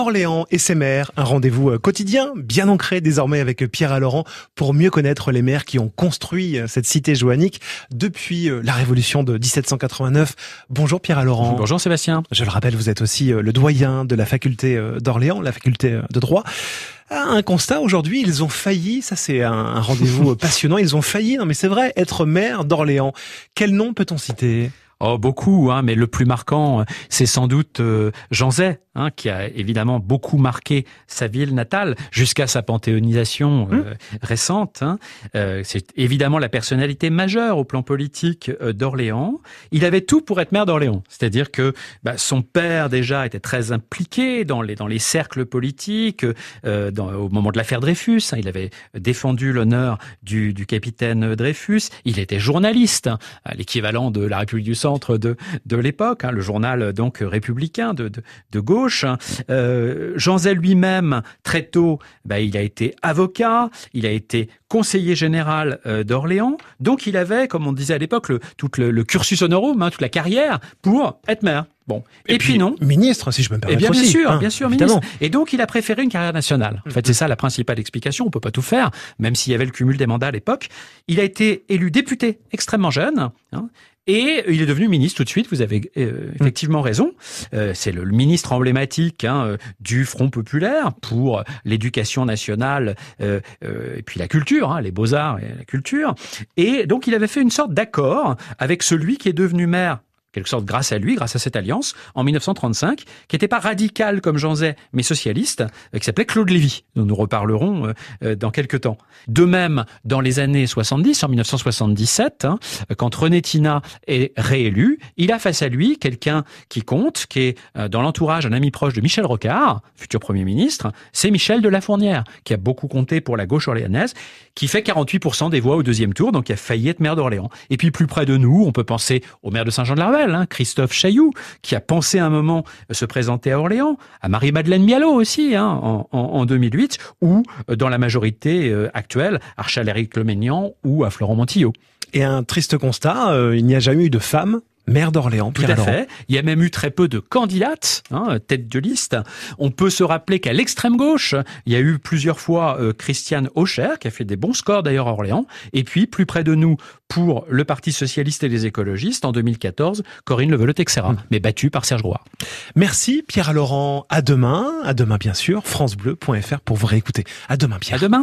Orléans et ses maires, un rendez-vous euh, quotidien, bien ancré désormais avec Pierre Laurent pour mieux connaître les maires qui ont construit euh, cette cité joannique depuis euh, la révolution de 1789. Bonjour Pierre Laurent. Bonjour Sébastien. Je le rappelle, vous êtes aussi le doyen de la faculté d'Orléans, la faculté de droit. Ah, un constat aujourd'hui, ils ont failli, ça c'est un rendez-vous passionnant, ils ont failli, non mais c'est vrai, être maire d'Orléans. Quel nom peut-on citer? Oh, beaucoup, hein, mais le plus marquant, c'est sans doute euh, Jean Zay, hein, qui a évidemment beaucoup marqué sa ville natale jusqu'à sa panthéonisation euh, mmh. récente. Hein. Euh, c'est évidemment la personnalité majeure au plan politique d'Orléans. Il avait tout pour être maire d'Orléans, c'est-à-dire que bah, son père déjà était très impliqué dans les dans les cercles politiques. Dans, au moment de l'affaire Dreyfus, hein. il avait défendu l'honneur du, du capitaine Dreyfus. Il était journaliste, l'équivalent de la République du Centre de, de l'époque, hein, le journal donc républicain de, de, gauche. Euh, Jean Zay lui-même, très tôt, bah, il a été avocat, il a été conseiller général euh, d'Orléans, donc il avait, comme on disait à l'époque, le, tout le, cursus honorum, hein, toute la carrière pour être maire. Bon. Et, puis, non. Ministre, si je me permets. Eh bien, bien sûr, hein, bien sûr, ministre. Et donc, il a préféré une carrière nationale. En fait, c'est ça la principale explication. On peut pas tout faire, même s'il y avait le cumul des mandats à l'époque. Il a été élu député extrêmement jeune. Hein, et il est devenu ministre tout de suite, vous avez euh, effectivement raison. Euh, c'est le, ministre emblématique hein, euh, du Front populaire pour l'éducation nationale et puis la culture, hein, les beaux-arts et la culture. Et donc il avait fait une sorte d'accord avec celui qui est devenu maire quelque sorte grâce à lui, grâce à cette alliance, en 1935, qui n'était pas radical comme Jean Zay, mais socialiste, euh, qui s'appelait Claude Lévy, dont nous reparlerons euh, euh, dans quelques temps. De même, dans les années 70, en 1977, hein, quand René Tina est réélu, il a face à lui quelqu'un qui compte, qui est dans l'entourage un ami proche de Michel Rocard, futur Premier ministre, c'est Michel de la Fournière, qui a beaucoup compté pour la gauche orléanaise, qui fait 48% des voix au deuxième tour, donc qui a failli être maire d'Orléans. Et puis plus près de nous, on peut penser au maire de Hein, Christophe Chailloux, qui a pensé un moment se présenter à Orléans, à Marie-Madeleine Mialot aussi, hein, en, 2008, ou euh, dans la majorité euh, actuelle, à Archal-Éric ou à Florent Montillo. Et un triste constat, euh, il n'y a jamais eu de femme maire d'Orléans. Tout à fait. Il y a même eu très peu de candidates, hein, tête de liste. On peut se rappeler qu'à l'extrême gauche, il y a eu plusieurs fois euh, Christiane Aucher, qui a fait des bons scores d'ailleurs à Orléans. Et puis, plus près de nous, pour le Parti socialiste et les écologistes, en 2014, Corinne Levelot-Texera, mmh. mais battue par Serge Groix. Merci Pierre Laurent. À demain. À demain, bien sûr. FranceBleu.fr pour vous réécouter. À demain, Pierre. À demain.